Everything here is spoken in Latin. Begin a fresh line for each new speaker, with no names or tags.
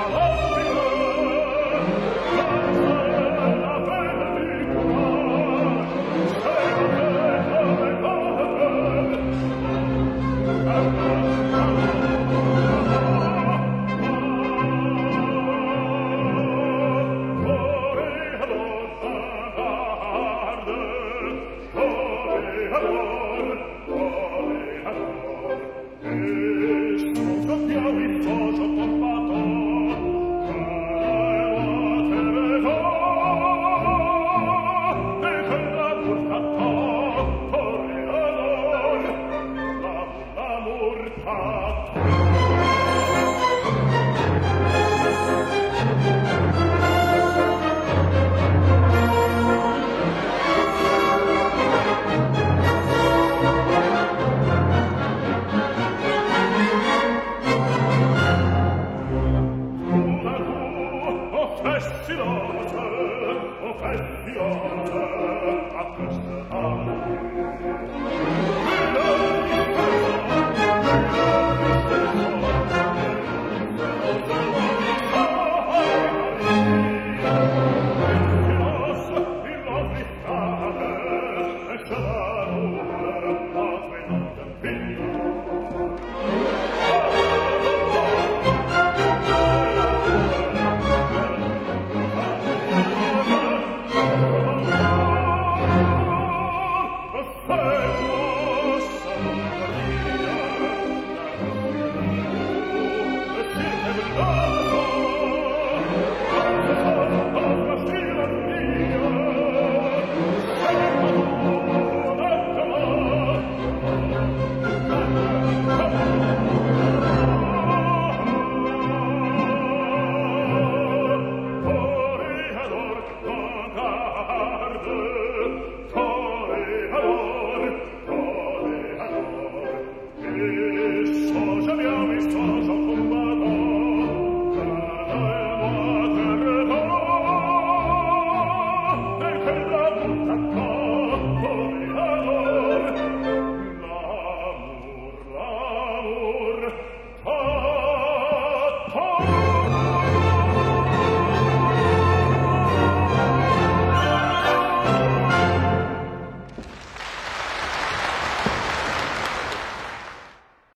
Oh, Profession, a